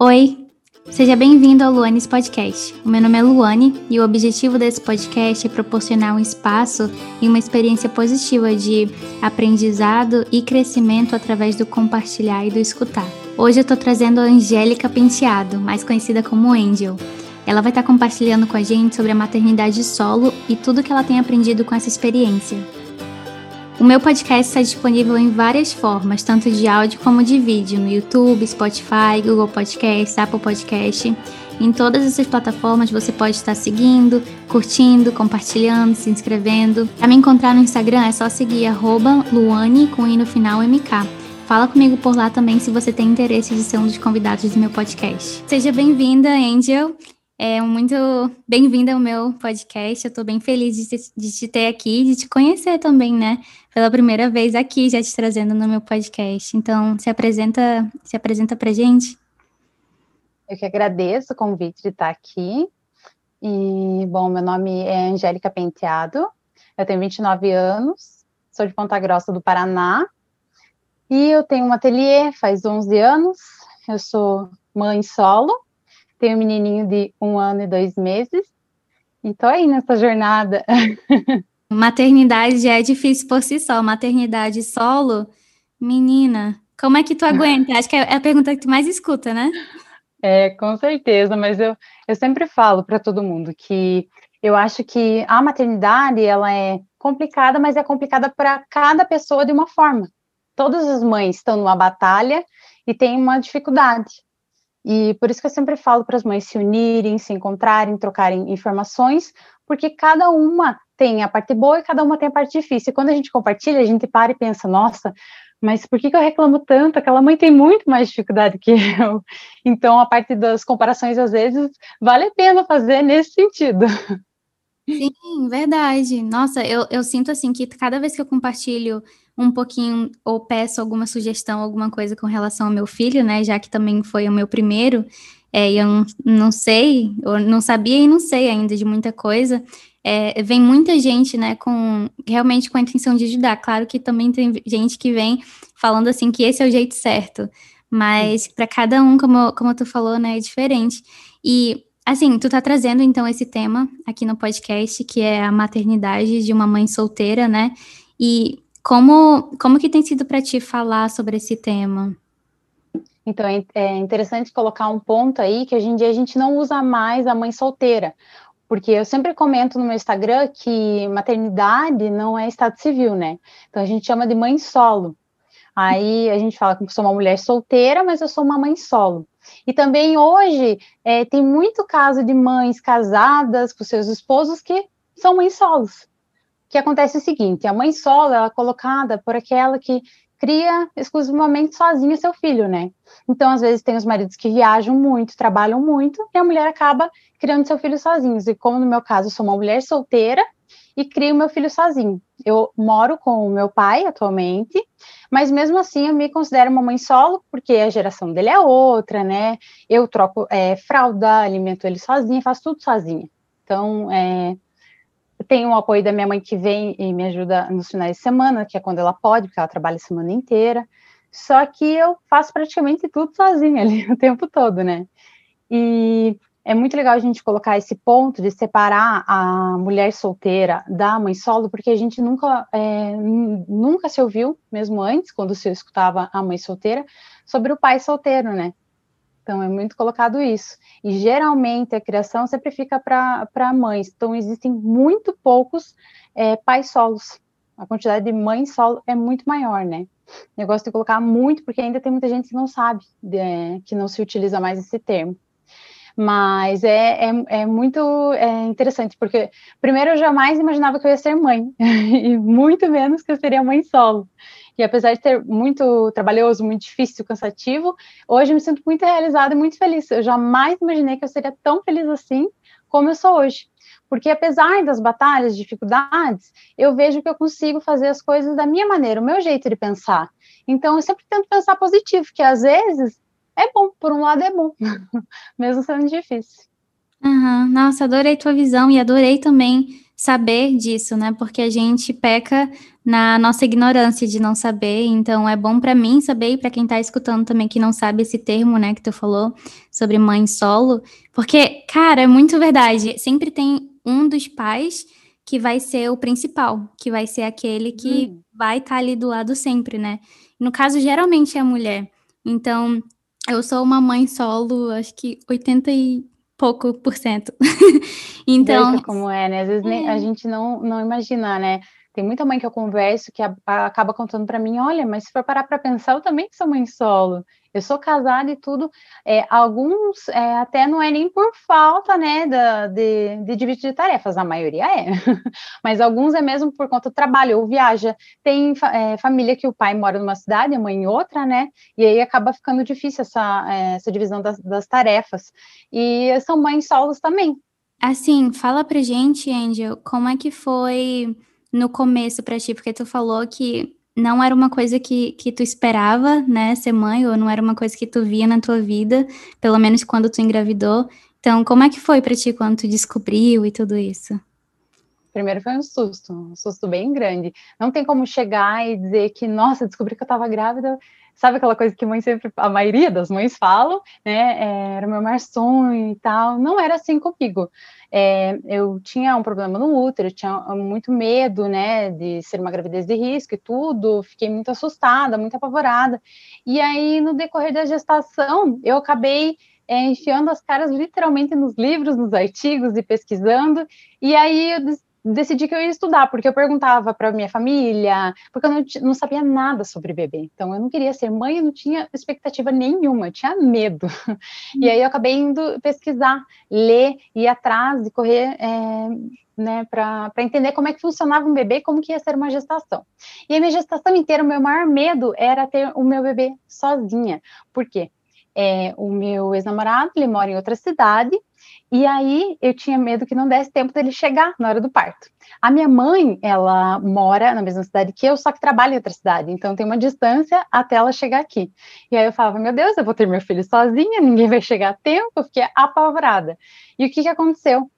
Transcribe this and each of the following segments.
Oi, seja bem-vindo ao Luanes Podcast. O meu nome é Luane e o objetivo desse podcast é proporcionar um espaço e uma experiência positiva de aprendizado e crescimento através do compartilhar e do escutar. Hoje eu tô trazendo a Angélica Penteado, mais conhecida como Angel. Ela vai estar compartilhando com a gente sobre a maternidade solo e tudo que ela tem aprendido com essa experiência. O meu podcast está disponível em várias formas, tanto de áudio como de vídeo, no YouTube, Spotify, Google Podcast, Apple Podcast. Em todas essas plataformas você pode estar seguindo, curtindo, compartilhando, se inscrevendo. Para me encontrar no Instagram é só seguir Luane com i no final MK. Fala comigo por lá também se você tem interesse de ser um dos convidados do meu podcast. Seja bem-vinda, Angel. É muito bem-vinda ao meu podcast. Eu estou bem feliz de te, de te ter aqui, de te conhecer também, né? Pela primeira vez aqui, já te trazendo no meu podcast. Então, se apresenta, se apresenta pra gente. Eu que agradeço o convite de estar aqui. E, bom, meu nome é Angélica Penteado, eu tenho 29 anos, sou de Ponta Grossa do Paraná, e eu tenho um ateliê faz 11 anos, eu sou mãe solo, tenho um menininho de um ano e dois meses. E tô aí nessa jornada. Maternidade já é difícil por si só. Maternidade solo, menina, como é que tu aguenta? Acho que é a pergunta que tu mais escuta, né? É, com certeza, mas eu, eu sempre falo para todo mundo que eu acho que a maternidade ela é complicada, mas é complicada para cada pessoa de uma forma. Todas as mães estão numa batalha e têm uma dificuldade. E por isso que eu sempre falo para as mães se unirem, se encontrarem, trocarem informações, porque cada uma tem a parte boa e cada uma tem a parte difícil. E quando a gente compartilha, a gente para e pensa, nossa, mas por que, que eu reclamo tanto? Aquela mãe tem muito mais dificuldade que eu. Então, a parte das comparações, às vezes, vale a pena fazer nesse sentido. Sim, verdade. Nossa, eu, eu sinto assim que cada vez que eu compartilho um pouquinho ou peço alguma sugestão, alguma coisa com relação ao meu filho, né? Já que também foi o meu primeiro, é, eu não, sei, eu não sabia e não sei ainda de muita coisa. É, vem muita gente, né, com realmente com a intenção de ajudar. Claro que também tem gente que vem falando assim que esse é o jeito certo, mas para cada um, como, como tu falou, né, é diferente. E assim, tu tá trazendo então esse tema aqui no podcast, que é a maternidade de uma mãe solteira, né? E como, como que tem sido para ti falar sobre esse tema? Então, é, é interessante colocar um ponto aí que hoje em dia a gente não usa mais a mãe solteira, porque eu sempre comento no meu Instagram que maternidade não é estado civil, né? Então a gente chama de mãe solo. Aí a gente fala que eu sou uma mulher solteira, mas eu sou uma mãe solo. E também hoje é, tem muito caso de mães casadas com seus esposos que são mães solos que acontece o seguinte: a mãe solo ela é colocada por aquela que cria exclusivamente sozinha seu filho, né? Então, às vezes, tem os maridos que viajam muito, trabalham muito, e a mulher acaba criando seu filho sozinhos. E como no meu caso, sou uma mulher solteira e crio meu filho sozinho. Eu moro com o meu pai atualmente, mas mesmo assim eu me considero uma mãe solo, porque a geração dele é outra, né? Eu troco é, fralda, alimento ele sozinha, faço tudo sozinha. Então, é, tenho o apoio da minha mãe que vem e me ajuda nos finais de semana, que é quando ela pode, porque ela trabalha a semana inteira. Só que eu faço praticamente tudo sozinha ali o tempo todo, né? E é muito legal a gente colocar esse ponto de separar a mulher solteira da mãe solo, porque a gente nunca, é, nunca se ouviu, mesmo antes, quando se escutava a mãe solteira, sobre o pai solteiro, né? Então, é muito colocado isso. E geralmente a criação sempre fica para mães. Então, existem muito poucos é, pais solos. A quantidade de mães solo é muito maior, né? Gosto de colocar muito, porque ainda tem muita gente que não sabe, de, que não se utiliza mais esse termo. Mas é, é, é muito é interessante, porque primeiro eu jamais imaginava que eu ia ser mãe, e muito menos que eu seria mãe solo. E apesar de ter muito trabalhoso, muito difícil, cansativo, hoje eu me sinto muito realizada e muito feliz. Eu jamais imaginei que eu seria tão feliz assim como eu sou hoje. Porque apesar das batalhas, dificuldades, eu vejo que eu consigo fazer as coisas da minha maneira, o meu jeito de pensar. Então eu sempre tento pensar positivo, que às vezes é bom, por um lado é bom, mesmo sendo difícil. Uhum. Nossa, adorei tua visão e adorei também saber disso, né? Porque a gente peca na nossa ignorância de não saber. Então, é bom para mim saber e para quem está escutando também que não sabe esse termo, né, que tu falou sobre mãe solo, porque, cara, é muito verdade. Sempre tem um dos pais que vai ser o principal, que vai ser aquele que hum. vai estar tá ali do lado sempre, né? No caso, geralmente é a mulher. Então, eu sou uma mãe solo, acho que 80 e pouco por cento. então. Veja como é, né? Às vezes é. a gente não, não imagina, né? Tem muita mãe que eu converso que a, a, acaba contando para mim, olha, mas se for parar para pensar, eu também sou mãe solo. Eu sou casada e tudo. É, alguns é, até não é nem por falta, né, da, de, de dividir tarefas, a maioria é. Mas alguns é mesmo por conta do trabalho ou viaja. Tem é, família que o pai mora numa cidade, a mãe em outra, né? E aí acaba ficando difícil essa, é, essa divisão das, das tarefas. E são mães solos também. Assim, fala pra gente, Angel, como é que foi no começo para ti? Porque tu falou que não era uma coisa que, que tu esperava, né, ser mãe, ou não era uma coisa que tu via na tua vida, pelo menos quando tu engravidou. Então, como é que foi para ti quando tu descobriu e tudo isso? Primeiro foi um susto, um susto bem grande. Não tem como chegar e dizer que, nossa, descobri que eu estava grávida. Sabe aquela coisa que mãe sempre, a maioria das mães falam, né? É, era o meu maior sonho e tal. Não era assim comigo. É, eu tinha um problema no útero, tinha muito medo, né, de ser uma gravidez de risco e tudo, fiquei muito assustada, muito apavorada. E aí, no decorrer da gestação, eu acabei é, enfiando as caras literalmente nos livros, nos artigos e pesquisando, e aí eu decidi que eu ia estudar, porque eu perguntava para minha família, porque eu não, não, sabia nada sobre bebê. Então, eu não queria ser mãe, eu não tinha expectativa nenhuma, eu tinha medo. E aí, eu acabei indo pesquisar, ler, ir atrás e correr. É, né, para entender como é que funcionava um bebê, como que ia ser uma gestação. E a minha gestação inteira, o meu maior medo era ter o meu bebê sozinha. Por quê? É, o meu ex-namorado, ele mora em outra cidade, e aí eu tinha medo que não desse tempo dele chegar na hora do parto. A minha mãe, ela mora na mesma cidade que eu, só que trabalha em outra cidade, então tem uma distância até ela chegar aqui. E aí eu falava, meu Deus, eu vou ter meu filho sozinha, ninguém vai chegar a tempo, eu fiquei apavorada. E o que, que aconteceu?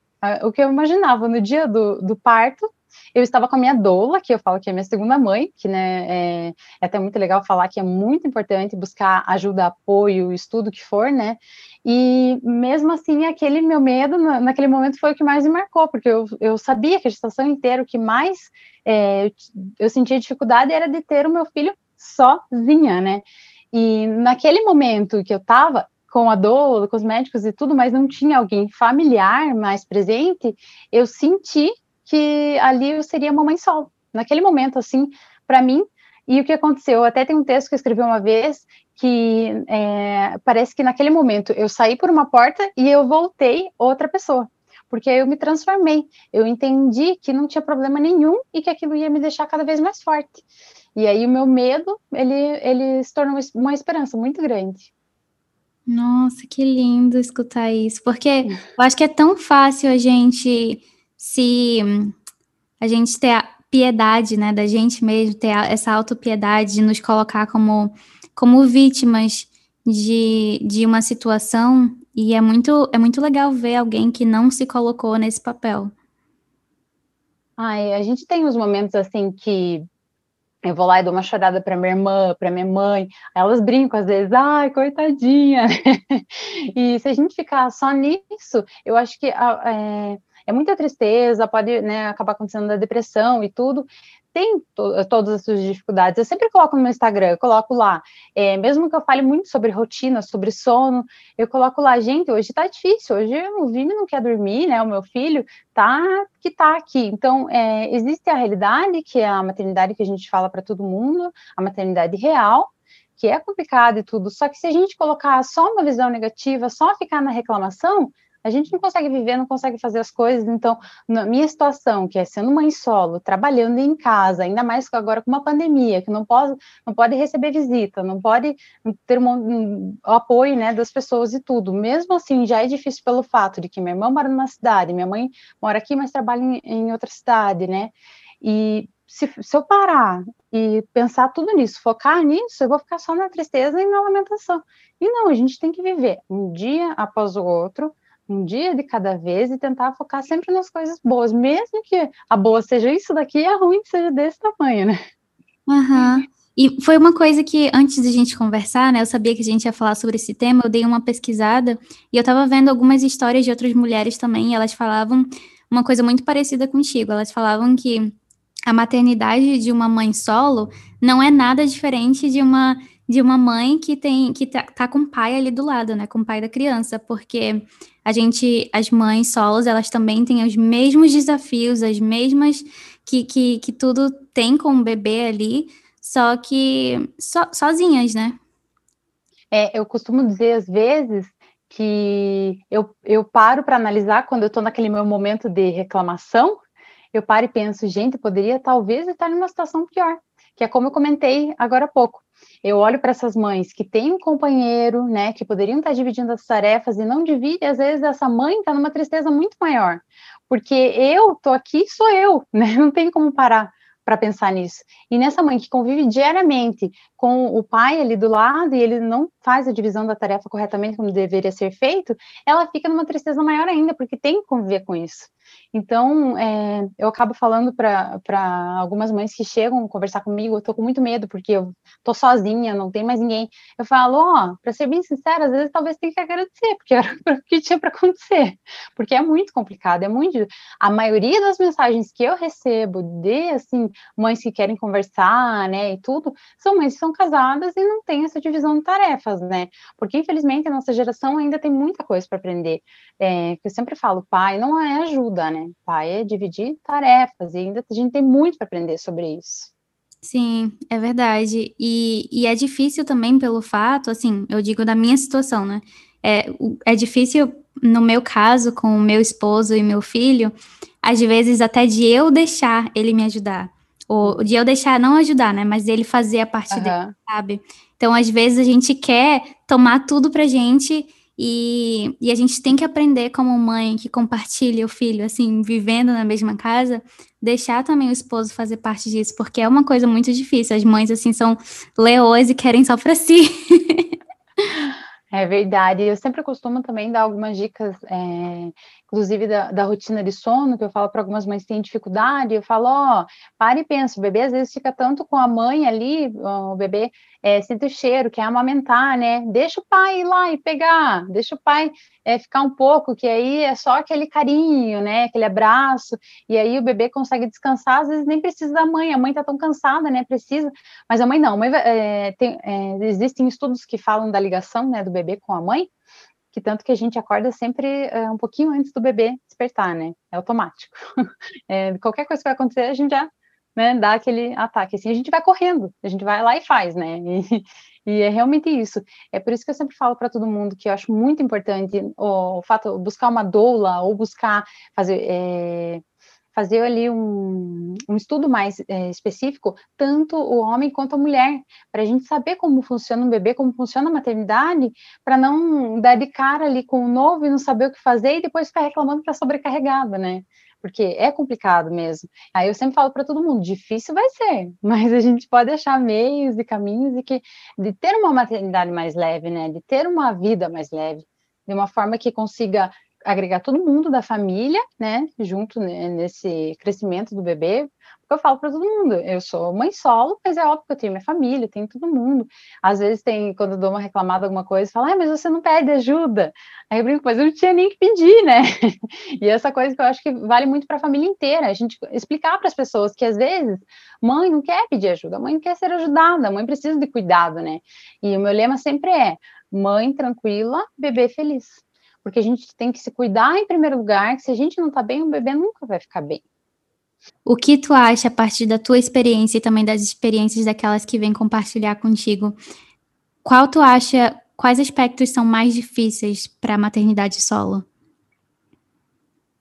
O que eu imaginava no dia do, do parto, eu estava com a minha doula, que eu falo que é minha segunda mãe, que né, é, é até muito legal falar que é muito importante buscar ajuda, apoio, estudo que for, né? E mesmo assim, aquele meu medo, naquele momento, foi o que mais me marcou, porque eu, eu sabia que a gestação inteira, o que mais é, eu sentia dificuldade era de ter o meu filho sozinha, né? E naquele momento que eu estava com a dor, com os médicos e tudo, mas não tinha alguém familiar mais presente, eu senti que ali eu seria mamãe solo. Naquele momento, assim, para mim, e o que aconteceu? Até tem um texto que eu escrevi uma vez que é, parece que naquele momento eu saí por uma porta e eu voltei outra pessoa, porque eu me transformei. Eu entendi que não tinha problema nenhum e que aquilo ia me deixar cada vez mais forte. E aí o meu medo, ele, ele se tornou uma esperança muito grande. Nossa, que lindo escutar isso, porque eu acho que é tão fácil a gente se a gente ter a piedade, né, da gente mesmo, ter essa autopiedade de nos colocar como como vítimas de, de uma situação e é muito, é muito legal ver alguém que não se colocou nesse papel. Ai, a gente tem uns momentos assim que eu vou lá e dou uma chorada para minha irmã, para minha mãe, elas brincam às vezes, ai, coitadinha. e se a gente ficar só nisso, eu acho que é, é muita tristeza, pode né, acabar acontecendo a depressão e tudo tem to todas as suas dificuldades. Eu sempre coloco no meu Instagram, eu coloco lá, é, mesmo que eu fale muito sobre rotina, sobre sono, eu coloco lá, gente, hoje tá difícil, hoje o Vini não quer dormir, né? O meu filho tá que tá aqui. Então, é, existe a realidade, que é a maternidade que a gente fala para todo mundo, a maternidade real, que é complicada e tudo. Só que se a gente colocar só uma visão negativa, só ficar na reclamação, a gente não consegue viver, não consegue fazer as coisas. Então, na minha situação, que é sendo mãe solo, trabalhando em casa, ainda mais agora com uma pandemia, que não pode, não pode receber visita, não pode ter um, um, o apoio né, das pessoas e tudo. Mesmo assim, já é difícil pelo fato de que minha irmã mora numa cidade, minha mãe mora aqui, mas trabalha em, em outra cidade, né? E se, se, eu parar e pensar tudo nisso, focar nisso, eu vou ficar só na tristeza e na lamentação. E não, a gente tem que viver um dia após o outro, um dia de cada vez e tentar focar sempre nas coisas boas, mesmo que a boa seja isso daqui e a ruim seja desse tamanho, né? Uhum. E foi uma coisa que, antes de a gente conversar, né, eu sabia que a gente ia falar sobre esse tema, eu dei uma pesquisada e eu tava vendo algumas histórias de outras mulheres também, e elas falavam uma coisa muito parecida contigo. Elas falavam que a maternidade de uma mãe solo não é nada diferente de uma de uma mãe que tem que tá, tá, com o pai ali do lado, né, com o pai da criança, porque a gente, as mães solos, elas também têm os mesmos desafios, as mesmas que, que, que tudo tem com o bebê ali, só que so, sozinhas, né? É, eu costumo dizer às vezes que eu, eu paro para analisar quando eu estou naquele meu momento de reclamação, eu paro e penso, gente, poderia talvez estar numa situação pior, que é como eu comentei agora há pouco eu olho para essas mães que têm um companheiro, né, que poderiam estar dividindo as tarefas e não divide, às vezes essa mãe está numa tristeza muito maior, porque eu tô aqui, sou eu, né, não tem como parar para pensar nisso. E nessa mãe que convive diariamente com o pai ali do lado e ele não faz a divisão da tarefa corretamente como deveria ser feito, ela fica numa tristeza maior ainda, porque tem que conviver com isso. Então, é, eu acabo falando para algumas mães que chegam conversar comigo, eu tô com muito medo, porque eu tô sozinha, não tem mais ninguém. Eu falo, ó, para ser bem sincera, às vezes talvez tenha que agradecer, porque era o que tinha para acontecer, porque é muito complicado, é muito. A maioria das mensagens que eu recebo de, assim, mães que querem conversar, né, e tudo, são mães que são casadas e não tem essa divisão de tarefas, né, porque infelizmente a nossa geração ainda tem muita coisa para aprender. É, eu sempre falo, pai não é ajuda, né? Pai é dividir tarefas, e ainda a gente tem muito para aprender sobre isso. Sim, é verdade. E, e é difícil também pelo fato, assim, eu digo da minha situação, né? É, é difícil, no meu caso, com o meu esposo e meu filho, às vezes até de eu deixar ele me ajudar. Ou de eu deixar, não ajudar, né? Mas ele fazer a parte uhum. dele, sabe? Então, às vezes, a gente quer tomar tudo pra gente e, e a gente tem que aprender como mãe que compartilha o filho, assim, vivendo na mesma casa, deixar também o esposo fazer parte disso, porque é uma coisa muito difícil. As mães, assim, são leões e querem só para si. É verdade. Eu sempre costumo também dar algumas dicas, é, inclusive da, da, rotina de sono, que eu falo para algumas mães que têm dificuldade, eu falo, ó, pare e pensa, o bebê às vezes fica tanto com a mãe ali, o bebê é, sente o cheiro, quer amamentar, né? Deixa o pai ir lá e pegar, deixa o pai é, ficar um pouco, que aí é só aquele carinho, né? Aquele abraço, e aí o bebê consegue descansar, às vezes nem precisa da mãe, a mãe tá tão cansada, né? Precisa, mas a mãe não, a mãe, é, tem, existem estudos que falam da ligação, né, do bebê com a mãe, que tanto que a gente acorda sempre é, um pouquinho antes do bebê despertar, né? É automático. É, qualquer coisa que vai acontecer, a gente já né, dá aquele ataque. Assim, a gente vai correndo, a gente vai lá e faz, né? E, e é realmente isso. É por isso que eu sempre falo para todo mundo que eu acho muito importante o, o fato buscar uma doula ou buscar fazer é, fazer ali um, um estudo mais é, específico, tanto o homem quanto a mulher, para a gente saber como funciona um bebê, como funciona a maternidade, para não dar de cara ali com o novo e não saber o que fazer e depois ficar reclamando que está sobrecarregada, né? Porque é complicado mesmo. Aí eu sempre falo para todo mundo, difícil vai ser, mas a gente pode achar meios e caminhos de que de ter uma maternidade mais leve, né? De ter uma vida mais leve, de uma forma que consiga agregar todo mundo da família, né, junto nesse crescimento do bebê, porque eu falo para todo mundo, eu sou mãe solo, mas é óbvio que eu tenho minha família, tenho todo mundo. Às vezes tem, quando eu dou uma reclamada alguma coisa, fala, ah, mas você não pede ajuda. Aí eu brinco, mas eu não tinha nem que pedir, né? e essa coisa que eu acho que vale muito para a família inteira, a gente explicar para as pessoas que às vezes mãe não quer pedir ajuda, mãe não quer ser ajudada, mãe precisa de cuidado, né? E o meu lema sempre é, mãe tranquila, bebê feliz porque a gente tem que se cuidar em primeiro lugar, que se a gente não tá bem, o bebê nunca vai ficar bem. O que tu acha a partir da tua experiência e também das experiências daquelas que vêm compartilhar contigo? Qual tu acha, quais aspectos são mais difíceis para a maternidade solo?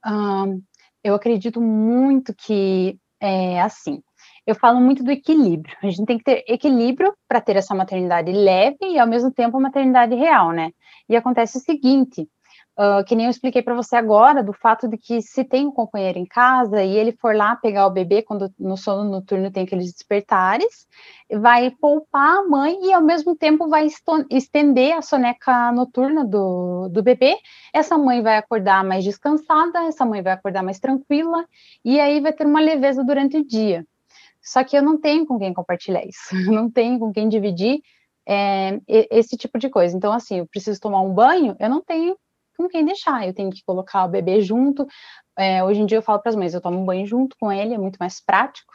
Um, eu acredito muito que é assim. Eu falo muito do equilíbrio. A gente tem que ter equilíbrio para ter essa maternidade leve e ao mesmo tempo maternidade real, né? E acontece o seguinte: Uh, que nem eu expliquei para você agora, do fato de que se tem um companheiro em casa e ele for lá pegar o bebê quando no sono noturno tem aqueles despertares, vai poupar a mãe e ao mesmo tempo vai estender a soneca noturna do, do bebê. Essa mãe vai acordar mais descansada, essa mãe vai acordar mais tranquila e aí vai ter uma leveza durante o dia. Só que eu não tenho com quem compartilhar isso, não tenho com quem dividir é, esse tipo de coisa. Então, assim, eu preciso tomar um banho, eu não tenho com quem deixar, eu tenho que colocar o bebê junto. É, hoje em dia eu falo para as mães, eu tomo banho junto com ele, é muito mais prático,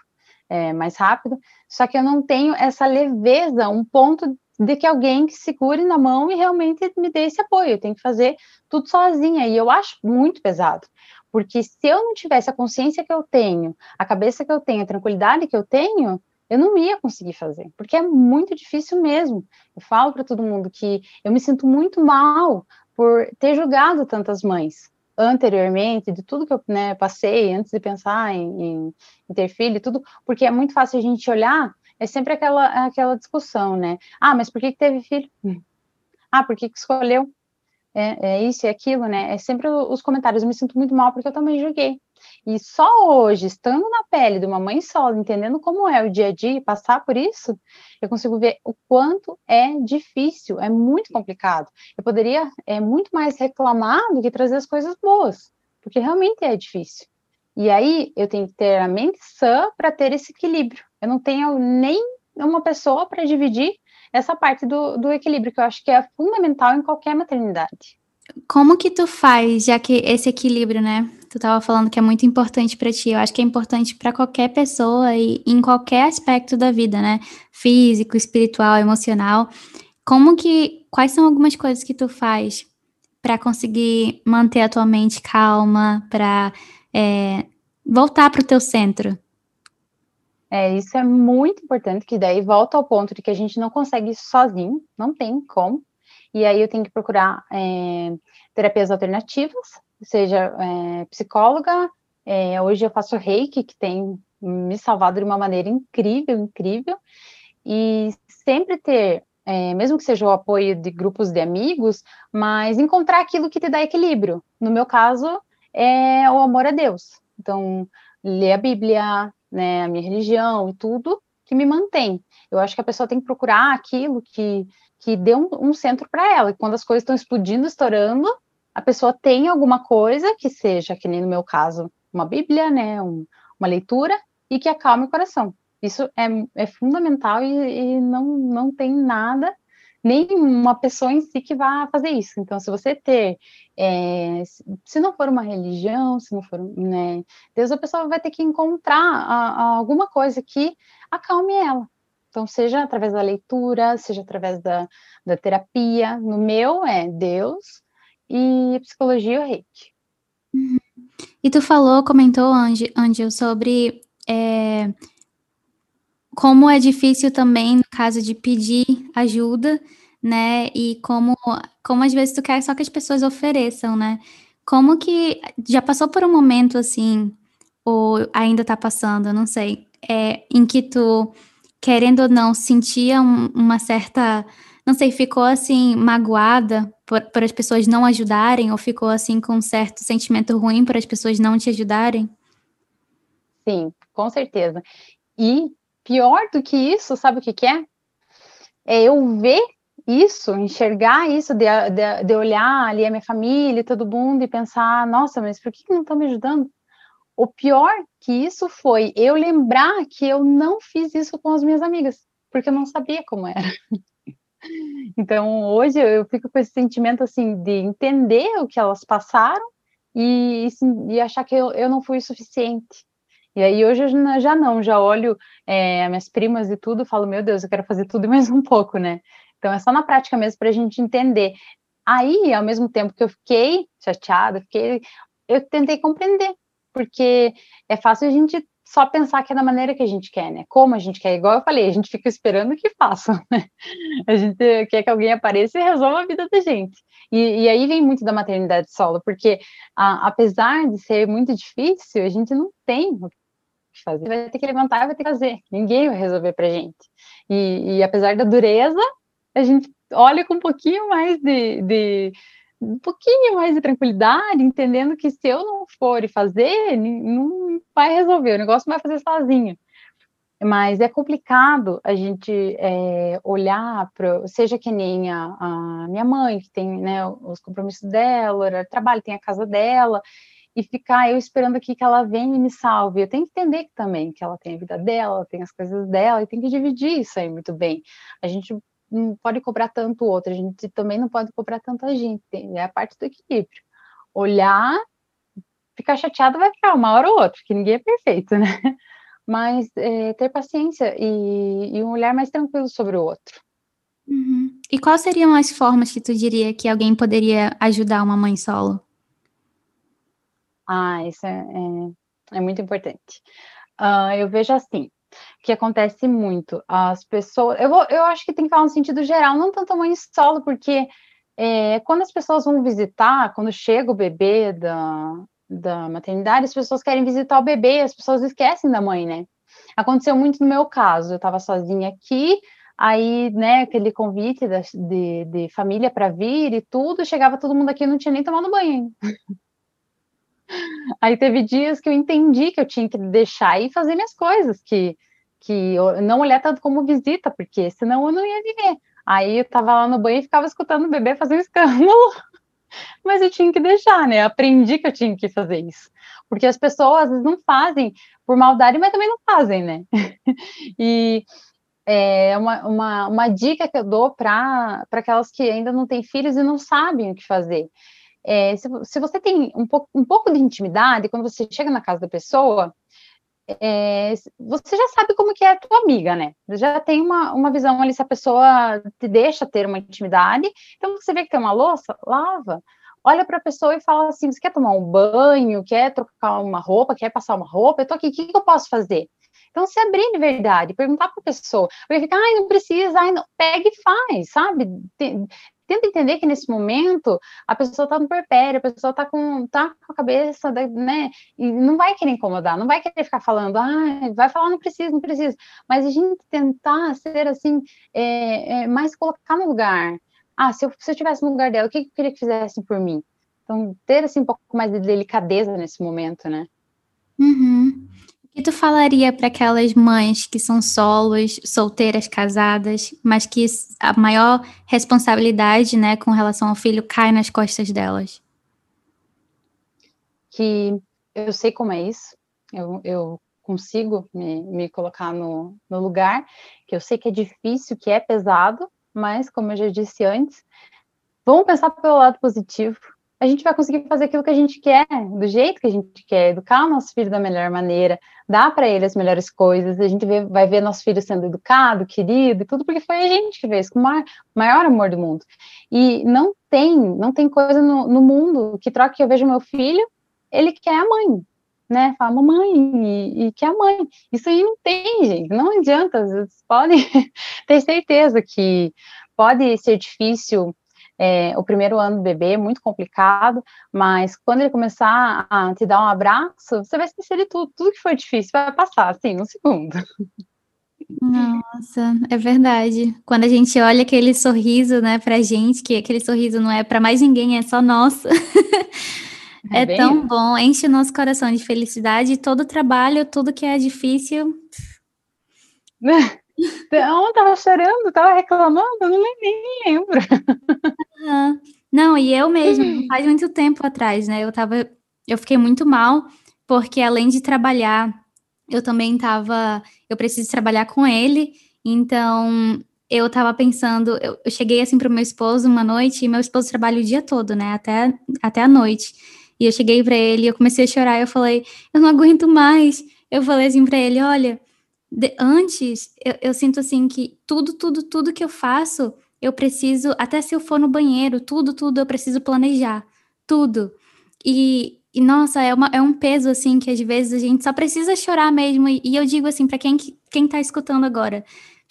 é, mais rápido. Só que eu não tenho essa leveza, um ponto de que alguém que segure na mão e realmente me dê esse apoio. Eu tenho que fazer tudo sozinha e eu acho muito pesado. Porque se eu não tivesse a consciência que eu tenho, a cabeça que eu tenho, a tranquilidade que eu tenho, eu não ia conseguir fazer, porque é muito difícil mesmo. Eu falo para todo mundo que eu me sinto muito mal por ter julgado tantas mães anteriormente, de tudo que eu né, passei antes de pensar em, em, em, ter filho tudo, porque é muito fácil a gente olhar, é sempre aquela, aquela discussão, né? Ah, mas por que, que teve filho? Ah, por que, que escolheu? É, é isso e aquilo, né? É sempre os comentários, eu me sinto muito mal porque eu também julguei. E só hoje, estando na pele de uma mãe solo, entendendo como é o dia a dia, passar por isso, eu consigo ver o quanto é difícil, é muito complicado. Eu poderia é muito mais reclamar do que trazer as coisas boas, porque realmente é difícil. E aí eu tenho que ter a mente sã para ter esse equilíbrio. Eu não tenho nem uma pessoa para dividir essa parte do, do equilíbrio, que eu acho que é fundamental em qualquer maternidade. Como que tu faz, já que esse equilíbrio, né? Tu estava falando que é muito importante para ti. Eu acho que é importante para qualquer pessoa e em qualquer aspecto da vida, né? Físico, espiritual, emocional. Como que quais são algumas coisas que tu faz para conseguir manter a tua mente calma, para é, voltar para o teu centro? É, isso é muito importante, que daí volta ao ponto de que a gente não consegue isso sozinho, não tem como. E aí eu tenho que procurar é, terapias alternativas, seja é, psicóloga, é, hoje eu faço reiki, que tem me salvado de uma maneira incrível, incrível, e sempre ter, é, mesmo que seja o apoio de grupos de amigos, mas encontrar aquilo que te dá equilíbrio. No meu caso, é o amor a Deus. Então, ler a Bíblia, né, a minha religião e tudo que me mantém. Eu acho que a pessoa tem que procurar aquilo que, que dê um, um centro para ela. E quando as coisas estão explodindo, estourando, a pessoa tem alguma coisa que seja, que nem no meu caso, uma Bíblia, né, um, uma leitura, e que acalme o coração. Isso é, é fundamental e, e, não, não tem nada, nem uma pessoa em si que vá fazer isso. Então, se você ter, é, se não for uma religião, se não for, né, Deus, a pessoa vai ter que encontrar a, a alguma coisa que acalme ela. Então, seja através da leitura, seja através da, da terapia. No meu é Deus, e psicologia ou reiki. Uhum. E tu falou, comentou, Angel, sobre é, como é difícil também no caso de pedir ajuda, né? E como, como às vezes tu quer só que as pessoas ofereçam, né? Como que já passou por um momento assim, ou ainda tá passando, não sei, é, em que tu, querendo ou não, sentia um, uma certa não sei, ficou assim magoada por, por as pessoas não ajudarem ou ficou assim com um certo sentimento ruim por as pessoas não te ajudarem? Sim, com certeza. E pior do que isso, sabe o que, que é? É eu ver isso, enxergar isso, de, de, de, olhar ali a minha família, todo mundo e pensar, nossa, mas por que não estão me ajudando? O pior que isso foi eu lembrar que eu não fiz isso com as minhas amigas, porque eu não sabia como era. Então, hoje eu fico com esse sentimento, assim, de entender o que elas passaram e, e achar que eu, eu não fui o suficiente. E aí hoje eu já não, já olho é, minhas primas e tudo, falo, meu Deus, eu quero fazer tudo mais um pouco, né? Então é só na prática mesmo para a gente entender. Aí, ao mesmo tempo que eu fiquei chateada, fiquei, eu tentei compreender, porque é fácil a gente só pensar que é da maneira que a gente quer, né? Como a gente quer, igual eu falei, a gente fica esperando que façam, né? A gente quer que alguém apareça e resolva a vida da gente. E, e aí vem muito da maternidade solo, porque a, apesar de ser muito difícil, a gente não tem o que fazer. Vai ter que levantar vai ter que fazer. Ninguém vai resolver pra gente. E, e apesar da dureza, a gente olha com um pouquinho mais de, de um pouquinho mais de tranquilidade, entendendo que se eu não for e fazer, não vai resolver, o negócio vai fazer sozinho. Mas é complicado a gente é, olhar para, seja que nem a, a, minha mãe, que tem né, os compromissos dela, o trabalho, tem a casa dela, e ficar eu esperando aqui que ela venha e me salve. Eu tenho que entender também que ela tem a vida dela, tem as coisas dela, e tem que dividir isso aí muito bem. A gente não pode cobrar tanto o outro, a gente também não pode cobrar tanto a gente, é a parte do equilíbrio. Olhar, ficar chateado vai ficar uma hora ou outra, porque ninguém é perfeito, né? Mas é, ter paciência e, e, um olhar mais tranquilo sobre o outro. Uhum. E quais seriam as formas que tu diria que alguém poderia ajudar uma mãe solo? Ah, isso é, é, é muito importante. Uh, eu vejo assim, que acontece muito. As pessoas. Eu, vou, eu acho que tem que falar no sentido geral, não tanto mãe solo, porque é, quando as pessoas vão visitar, quando chega o bebê da, da maternidade, as pessoas querem visitar o bebê, as pessoas esquecem da mãe, né? Aconteceu muito no meu caso, eu estava sozinha aqui, aí, né, aquele convite de, de família para vir e tudo, chegava todo mundo aqui, não tinha nem tomado banho. Aí teve dias que eu entendi que eu tinha que deixar e fazer minhas coisas, que, que não olhar tanto como visita, porque senão eu não ia viver. Aí eu tava lá no banho e ficava escutando o bebê fazer um escândalo, mas eu tinha que deixar, né? Aprendi que eu tinha que fazer isso. Porque as pessoas às vezes não fazem por maldade, mas também não fazem, né? e é uma, uma, uma dica que eu dou para aquelas que ainda não têm filhos e não sabem o que fazer. É, se, se, você tem um pouco, um pouco de intimidade, quando você chega na casa da pessoa, é, você já sabe como que é a tua amiga, né? Já tem uma, uma visão ali se a pessoa te deixa ter uma intimidade. Então, você vê que tem uma louça, lava. Olha para a pessoa e fala assim: você quer tomar um banho, quer trocar uma roupa, quer passar uma roupa? Eu tô aqui, o que, que eu posso fazer? Então, se abrir de verdade, perguntar para a pessoa, porque fica, ai, não precisa, ai, não, pega e faz, sabe? Tenta entender que nesse momento a pessoa está no perpério, a pessoa está com, tá com a cabeça, né? E não vai querer incomodar, não vai querer ficar falando, ah, vai falar, não precisa, não precisa. Mas a gente tentar ser assim, é, é, mais colocar no lugar. Ah, se eu, se eu estivesse no lugar dela, o que eu queria que fizessem por mim? Então, ter assim um pouco mais de delicadeza nesse momento, né? Uhum que tu falaria para aquelas mães que são solos, solteiras, casadas, mas que a maior responsabilidade, né, com relação ao filho cai nas costas delas? Que eu sei como é isso, eu, eu consigo me, me colocar no, no lugar, que eu sei que é difícil, que é pesado, mas como eu já disse antes, vamos pensar pelo lado positivo, a gente vai conseguir fazer aquilo que a gente quer, do jeito que a gente quer, educar o nosso filho da melhor maneira, dar para ele as melhores coisas, a gente vê, vai ver nosso filho sendo educado, querido e tudo, porque foi a gente que fez, com o maior, maior amor do mundo. E não tem, não tem coisa no, no mundo que troque que eu vejo meu filho, ele quer a mãe, né? Fala mamãe e, e quer a mãe. Isso aí não tem, gente, não adianta, vocês podem ter certeza que pode ser difícil é, o primeiro ano do bebê é muito complicado, mas quando ele começar a te dar um abraço, você vai esquecer de tudo, tudo que foi difícil vai passar, assim, um segundo. Nossa, é verdade. Quando a gente olha aquele sorriso, né, pra gente, que aquele sorriso não é para mais ninguém, é só nosso. É, é tão isso. bom, enche o nosso coração de felicidade, todo o trabalho, tudo que é difícil. Então, tava chorando, tava reclamando, não nem lembro. Uhum. Não, e eu mesmo, faz muito tempo atrás, né? Eu tava, eu fiquei muito mal, porque além de trabalhar, eu também tava, eu preciso trabalhar com ele, então eu tava pensando, eu, eu cheguei assim pro meu esposo uma noite, e meu esposo trabalha o dia todo, né? Até, até a noite. E eu cheguei para ele, eu comecei a chorar, eu falei, eu não aguento mais. Eu falei assim para ele, olha, de, antes, eu, eu, sinto assim que tudo, tudo, tudo que eu faço, eu preciso, até se eu for no banheiro, tudo, tudo, eu preciso planejar. Tudo. E, e nossa, é, uma, é um peso assim que às vezes a gente só precisa chorar mesmo. E, e eu digo assim, para quem, quem tá escutando agora,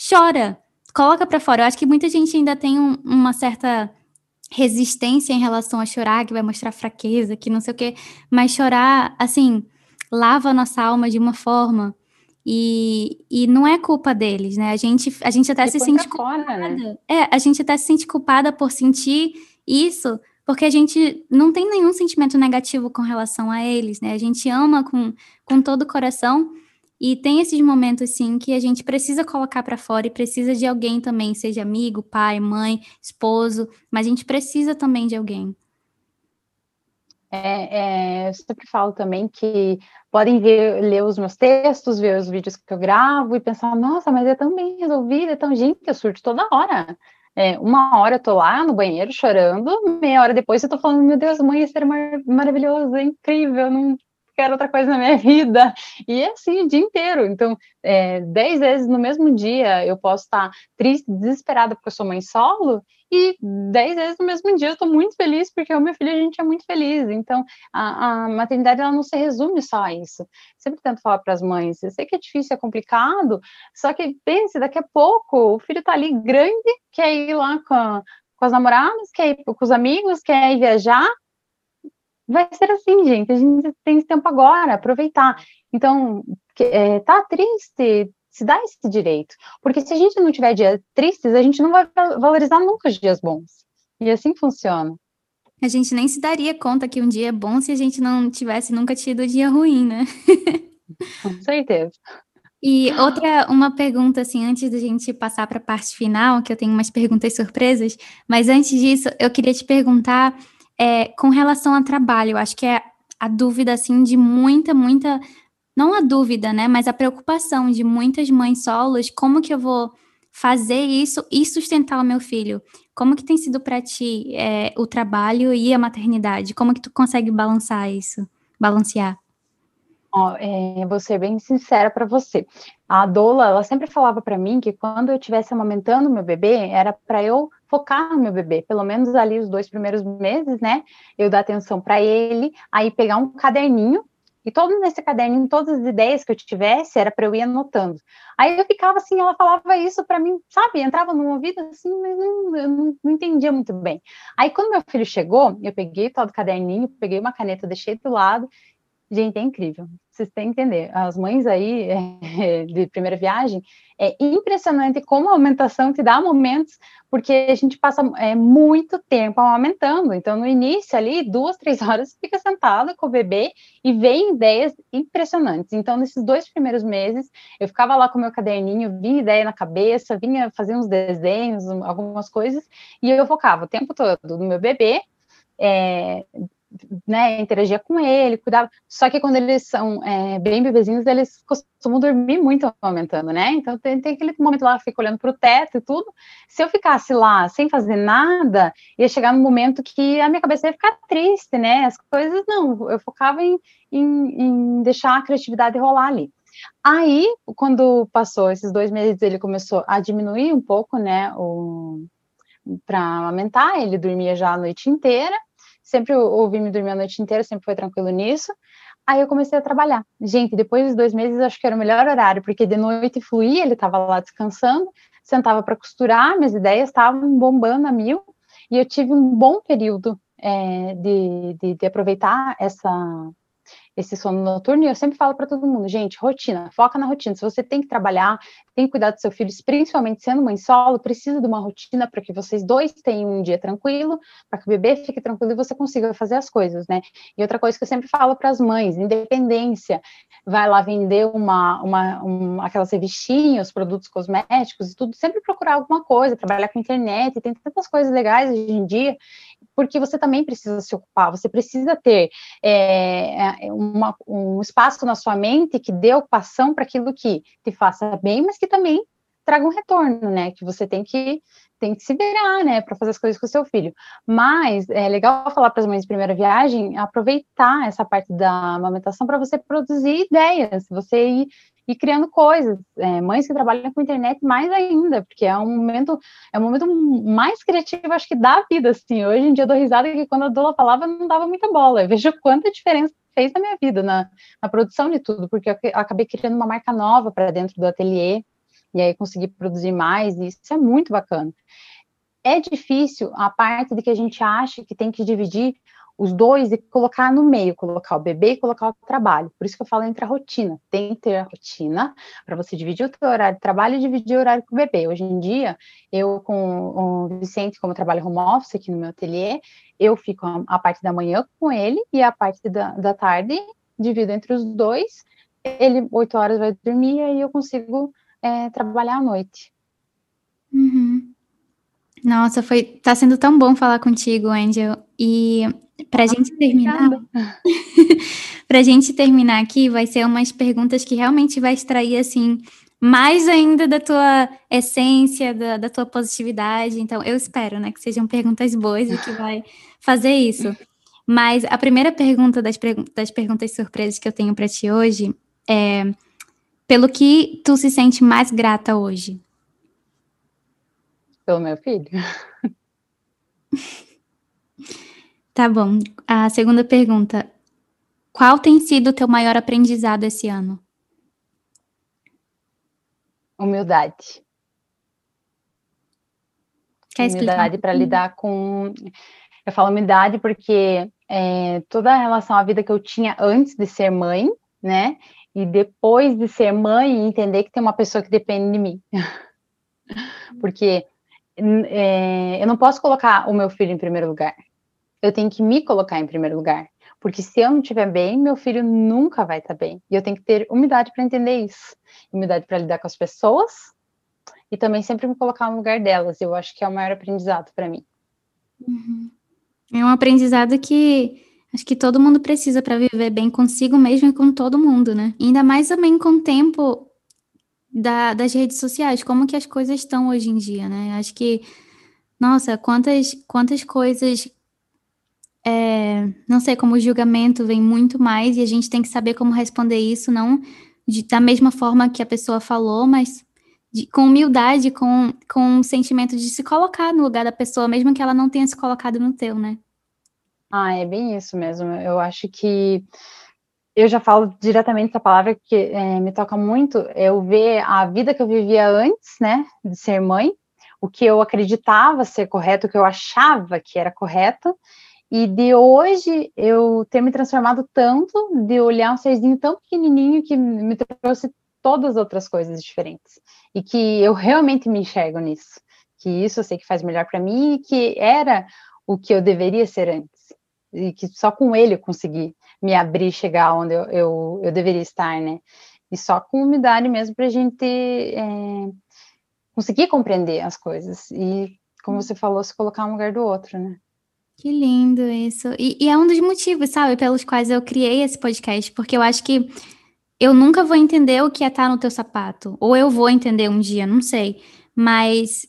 chora, coloca para fora. Eu acho que muita gente ainda tem um, uma certa resistência em relação a chorar, que vai mostrar fraqueza, que não sei o quê, mas chorar, assim, lava a nossa alma de uma forma e, e não é culpa deles, né? A gente, a gente até e se sente culpada. Fora, né? É, a gente até se sente culpada por sentir isso, porque a gente não tem nenhum sentimento negativo com relação a eles, né? A gente ama com, com todo o coração e tem esses momentos, sim, que a gente precisa colocar para fora e precisa de alguém também, seja amigo, pai, mãe, esposo, mas a gente precisa também de alguém. É, é, eu sempre falo também que podem ver, ler os meus textos, ver os vídeos que eu gravo e pensar, nossa, mas é tão bem resolvido, é tão gente, eu surto toda hora. É, uma hora eu tô lá no banheiro chorando, meia hora depois eu tô falando, meu Deus, mãe, isso era mar maravilhoso, é incrível, não quero outra coisa na minha vida. E é assim o dia inteiro. Então, é, dez vezes no mesmo dia eu posso estar triste, desesperada porque eu sou mãe solo, e dez vezes no mesmo dia eu estou muito feliz porque o meu filho a gente é muito feliz. Então, a, a maternidade ela não se resume só a isso. Sempre tento falar para as mães, eu sei que é difícil, é complicado, só que pense, daqui a pouco o filho está ali grande, quer ir lá com, com as namoradas, quer ir com os amigos, quer ir viajar, vai ser assim, gente. A gente tem esse tempo agora, aproveitar. Então, é, tá triste, se dá esse direito. Porque se a gente não tiver dias tristes, a gente não vai valorizar nunca os dias bons. E assim funciona. A gente nem se daria conta que um dia é bom se a gente não tivesse nunca tido dia ruim, né? Com certeza. E outra, uma pergunta, assim, antes da gente passar para a parte final, que eu tenho umas perguntas surpresas, mas antes disso, eu queria te perguntar é, com relação ao trabalho, acho que é a dúvida, assim, de muita, muita, não a dúvida, né, mas a preocupação de muitas mães solos, como que eu vou fazer isso e sustentar o meu filho? Como que tem sido para ti é, o trabalho e a maternidade? Como que tu consegue balançar isso, balancear? Ó, é, vou ser bem sincera para você. A Dola, ela sempre falava para mim que quando eu estivesse amamentando meu bebê, era para eu focar no meu bebê, pelo menos ali os dois primeiros meses, né? Eu dar atenção para ele, aí pegar um caderninho e todo nesse caderninho, todas as ideias que eu tivesse, era para eu ir anotando. Aí eu ficava assim, ela falava isso para mim, sabe? Entrava no ouvido assim, mas não, eu não, não, entendia muito bem. Aí quando meu filho chegou, eu peguei todo o caderninho, peguei uma caneta, deixei do lado Gente, é incrível. Vocês têm que entender. As mães aí é, de primeira viagem, é impressionante como a aumentação te dá momentos, porque a gente passa é, muito tempo aumentando. Então, no início ali, duas, três horas, fica sentada com o bebê e vem ideias impressionantes. Então, nesses dois primeiros meses, eu ficava lá com o meu caderninho, vinha ideia na cabeça, vinha fazer uns desenhos, algumas coisas, e eu focava o tempo todo no meu bebê, é, né, interagia com ele, cuidava. Só que quando eles são é, bem bebezinhos, eles costumam dormir muito aumentando, né? Então tem, tem aquele momento lá, fica olhando para o teto e tudo. Se eu ficasse lá sem fazer nada, ia chegar no momento que a minha cabeça ia ficar triste, né? As coisas não, eu focava em, em, em deixar a criatividade rolar ali. Aí, quando passou esses dois meses, ele começou a diminuir um pouco, né? O para amamentar, ele dormia já a noite inteira, sempre ouvi me dormir a noite inteira, sempre foi tranquilo nisso. Aí eu comecei a trabalhar. Gente, depois dos dois meses, acho que era o melhor horário, porque de noite fluía, ele estava lá descansando, sentava para costurar, minhas ideias estavam bombando a mil, e eu tive um bom período é, de, de, de aproveitar essa, esse sono noturno, e eu sempre falo para todo mundo, gente, rotina, foca na rotina. Se você tem que trabalhar, tem que cuidar do seu filho, principalmente sendo mãe solo, precisa de uma rotina para que vocês dois tenham um dia tranquilo, para que o bebê fique tranquilo e você consiga fazer as coisas, né? E outra coisa que eu sempre falo para as mães, independência, vai lá vender uma, uma, uma aquelas revistinhas, produtos cosméticos e tudo, sempre procurar alguma coisa, trabalhar com internet, tem tantas coisas legais hoje em dia, porque você também precisa se ocupar, você precisa ter é, uma, um espaço na sua mente que dê ocupação para aquilo que te faça bem, mas que também traga um retorno, né? Que você tem que tem que se virar, né, para fazer as coisas com o seu filho. Mas é legal falar para as mães de primeira viagem, aproveitar essa parte da amamentação para você produzir ideias, você ir, ir criando coisas. É, mães que trabalham com internet mais ainda, porque é um momento é um momento mais criativo, acho que da vida, assim. Hoje em dia eu dou risada que quando a Dola falava não dava muita bola. Eu vejo quanta diferença fez na minha vida, na, na produção de tudo, porque eu acabei criando uma marca nova para dentro do ateliê, e aí consegui produzir mais, e isso é muito bacana. É difícil a parte de que a gente acha que tem que dividir os dois e colocar no meio, colocar o bebê e colocar o trabalho. Por isso que eu falo entre a rotina. Tem que ter a rotina para você dividir o seu horário de trabalho e dividir o horário com o bebê. Hoje em dia, eu com o Vicente, como trabalho home office aqui no meu ateliê, eu fico a, a parte da manhã com ele e a parte da, da tarde divido entre os dois. Ele, oito horas, vai dormir e eu consigo é, trabalhar à noite. Uhum. Nossa, foi, tá sendo tão bom falar contigo, Angel. E para a gente terminar, para a gente terminar aqui, vai ser umas perguntas que realmente vai extrair assim mais ainda da tua essência, da, da tua positividade. Então, eu espero, né, que sejam perguntas boas e que vai fazer isso. Mas a primeira pergunta das, das perguntas surpresas que eu tenho para ti hoje é pelo que tu se sente mais grata hoje? Pelo meu filho. Tá bom. A segunda pergunta. Qual tem sido o teu maior aprendizado esse ano? Humildade. Quer humildade para lidar com. Eu falo humildade porque é, toda a relação à vida que eu tinha antes de ser mãe, né? E depois de ser mãe, entender que tem uma pessoa que depende de mim. porque é, eu não posso colocar o meu filho em primeiro lugar eu tenho que me colocar em primeiro lugar. Porque se eu não estiver bem, meu filho nunca vai estar bem. E eu tenho que ter humildade para entender isso. Humildade para lidar com as pessoas e também sempre me colocar no lugar delas. Eu acho que é o maior aprendizado para mim. Uhum. É um aprendizado que acho que todo mundo precisa para viver bem consigo mesmo e com todo mundo, né? Ainda mais também com o tempo da, das redes sociais, como que as coisas estão hoje em dia, né? Acho que, nossa, quantas, quantas coisas é, não sei, como o julgamento vem muito mais e a gente tem que saber como responder isso, não de, da mesma forma que a pessoa falou, mas de, com humildade, com, com o sentimento de se colocar no lugar da pessoa, mesmo que ela não tenha se colocado no teu, né? Ah, é bem isso mesmo. Eu acho que eu já falo diretamente essa palavra que é, me toca muito, eu ver a vida que eu vivia antes, né, de ser mãe, o que eu acreditava ser correto, o que eu achava que era correto, e de hoje eu ter me transformado tanto, de olhar um serzinho tão pequenininho que me trouxe todas as outras coisas diferentes. E que eu realmente me enxergo nisso. Que isso eu sei que faz melhor para mim e que era o que eu deveria ser antes. E que só com ele eu consegui me abrir, chegar onde eu, eu, eu deveria estar, né? E só com humildade mesmo para a gente é, conseguir compreender as coisas. E, como você falou, se colocar um lugar do outro, né? Que lindo isso. E, e, é um dos motivos, sabe, pelos quais eu criei esse podcast, porque eu acho que eu nunca vou entender o que é estar no teu sapato. Ou eu vou entender um dia, não sei. Mas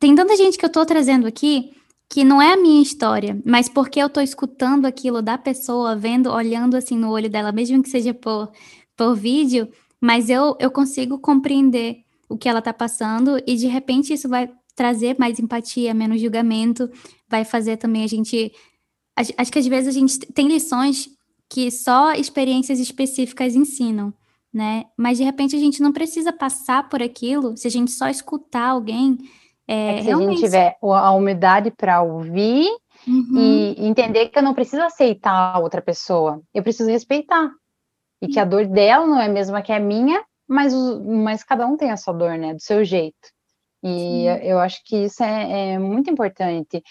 tem tanta gente que eu tô trazendo aqui que não é a minha história, mas porque eu tô escutando aquilo da pessoa, vendo, olhando assim no olho dela, mesmo que seja por, por vídeo, mas eu, eu consigo compreender o que ela tá passando e de repente isso vai trazer mais empatia, menos julgamento, vai fazer também a gente. Acho que às vezes a gente tem lições que só experiências específicas ensinam, né? Mas de repente a gente não precisa passar por aquilo, se a gente só escutar alguém. É, é se a gente tiver a humildade para ouvir uhum. e entender que eu não preciso aceitar a outra pessoa, eu preciso respeitar. E que a dor dela não é a mesma que a minha, mas, mas cada um tem a sua dor, né? Do seu jeito. E Sim. eu acho que isso é, é, muito importante,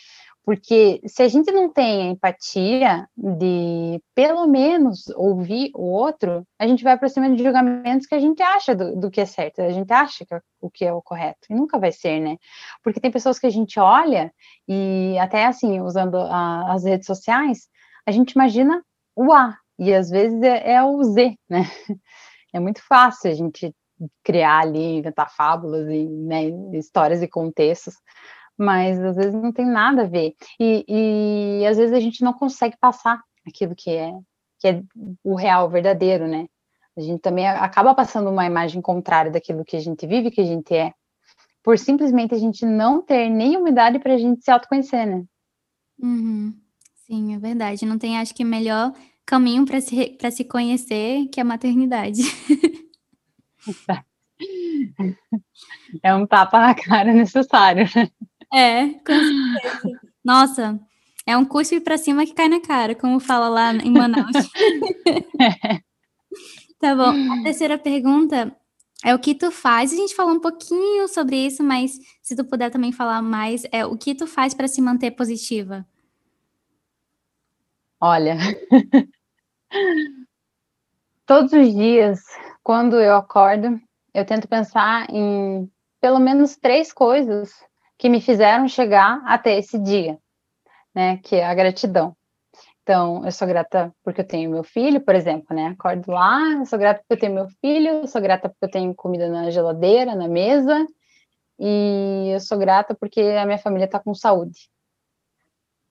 porque se a gente não tem a empatia de, pelo menos, ouvir o outro, a gente vai para cima de julgamentos que a gente acha do, do, que é certo, a gente acha que é o que é o correto, e nunca vai ser, né? Porque tem pessoas que a gente olha, e até assim, usando a, as redes sociais, a gente imagina o A, e às vezes é, é o Z, né? É muito fácil a gente criar ali, inventar fábulas e né, histórias e contextos, mas às vezes não tem nada a ver. E, e às vezes a gente não consegue passar aquilo que é, que é o real, o verdadeiro, né? A gente também acaba passando uma imagem contrária daquilo que a gente vive, que a gente é, por simplesmente a gente não ter nem umidade para a gente se autoconhecer, né? Uhum. Sim, é verdade. Não tem, acho que, melhor caminho para se, se conhecer que a maternidade. É um tapa na cara necessário. É, com certeza. Nossa, É um cuspe para cima que cai na cara, como fala lá em Manaus. tá bom. A terceira pergunta é o que tu faz. A gente falou um pouquinho sobre isso, mas se tu puder também falar mais, é o que tu faz para se manter positiva? Olha, todos os dias, quando eu acordo, eu tento pensar em pelo menos três coisas que me fizeram chegar até esse dia, né? Que é a gratidão. Então, eu sou grata porque eu tenho meu filho, por exemplo, né? Acordo lá, sou grata porque eu tenho meu filho, sou grata porque eu tenho comida na geladeira, na mesa, e eu sou grata porque a minha família está com saúde.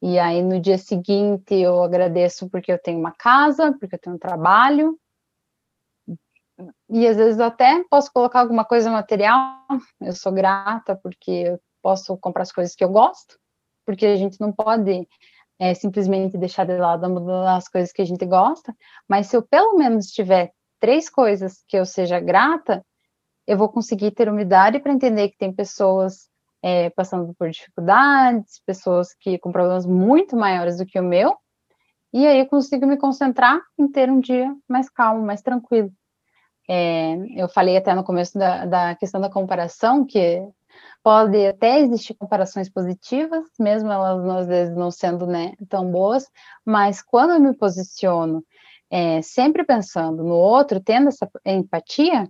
E aí, no dia seguinte, eu agradeço porque eu tenho uma casa, porque eu tenho um trabalho, e às vezes até posso colocar alguma coisa material, eu sou grata porque eu posso comprar as coisas que eu gosto, porque a gente não pode é, simplesmente deixar de lado as coisas que a gente gosta, mas se eu pelo menos tiver três coisas que eu seja grata, eu vou conseguir ter umidade para entender que tem pessoas é, passando por dificuldades, pessoas que com problemas muito maiores do que o meu, e aí eu consigo me concentrar em ter um dia mais calmo, mais tranquilo. É, eu falei até no começo da, da questão da comparação, que pode até existir comparações positivas, mesmo elas às vezes não sendo né, tão boas, mas quando eu me posiciono é, sempre pensando no outro, tendo essa empatia,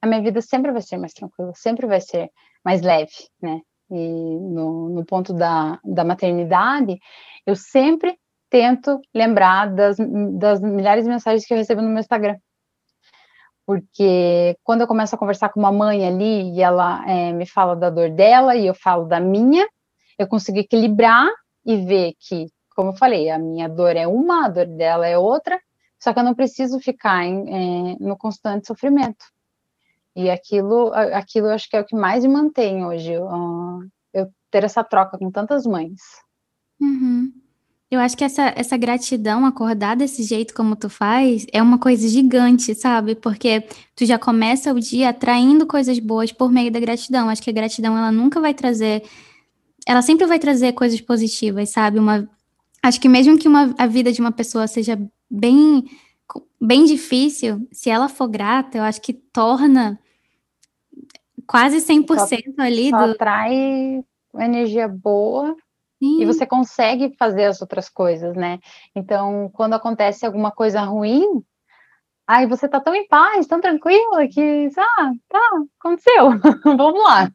a minha vida sempre vai ser mais tranquila, sempre vai ser mais leve, né? E no, no ponto da, da maternidade, eu sempre tento lembrar das, das milhares de mensagens que eu recebo no meu Instagram porque quando eu começo a conversar com uma mãe ali e ela é, me fala da dor dela e eu falo da minha, eu consigo equilibrar e ver que, como eu falei, a minha dor é uma, a dor dela é outra, só que eu não preciso ficar em, é, no constante sofrimento. E aquilo, aquilo eu acho que é o que mais me mantém hoje, eu, eu ter essa troca com tantas mães. Uhum. Eu acho que essa, essa gratidão, acordar desse jeito como tu faz, é uma coisa gigante, sabe? Porque tu já começa o dia atraindo coisas boas por meio da gratidão. Acho que a gratidão, ela nunca vai trazer. Ela sempre vai trazer coisas positivas, sabe? Uma, acho que mesmo que uma, a vida de uma pessoa seja bem, bem difícil, se ela for grata, eu acho que torna quase 100% só, ali só do. atrai energia boa Sim. E você consegue fazer as outras coisas, né? Então, quando acontece alguma coisa ruim, aí você tá tão em paz, tão tranquila, que, ah, tá, aconteceu, vamos lá.